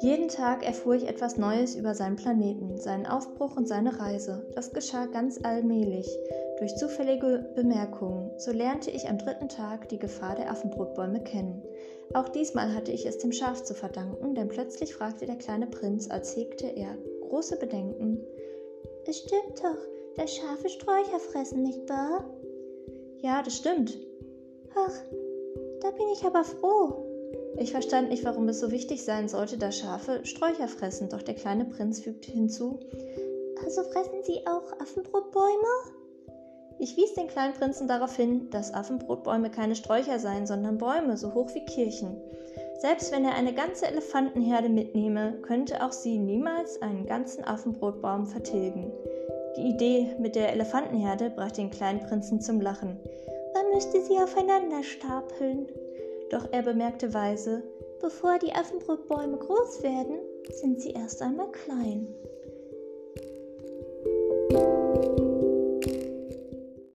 Jeden Tag erfuhr ich etwas Neues über seinen Planeten, seinen Aufbruch und seine Reise. Das geschah ganz allmählich, durch zufällige Bemerkungen. So lernte ich am dritten Tag die Gefahr der Affenbrotbäume kennen. Auch diesmal hatte ich es dem Schaf zu verdanken, denn plötzlich fragte der kleine Prinz, als hegte er große Bedenken: Es stimmt doch, dass Schafe Sträucher fressen, nicht wahr? Ja, das stimmt. Ach, da bin ich aber froh. Ich verstand nicht, warum es so wichtig sein sollte, dass Schafe Sträucher fressen, doch der kleine Prinz fügte hinzu: Also fressen sie auch Affenbrotbäume? Ich wies den kleinen Prinzen darauf hin, dass Affenbrotbäume keine Sträucher seien, sondern Bäume, so hoch wie Kirchen. Selbst wenn er eine ganze Elefantenherde mitnehme, könnte auch sie niemals einen ganzen Affenbrotbaum vertilgen. Die Idee mit der Elefantenherde brachte den kleinen Prinzen zum Lachen man müsste sie aufeinander stapeln. Doch er bemerkte weise, bevor die Affenbrotbäume groß werden, sind sie erst einmal klein.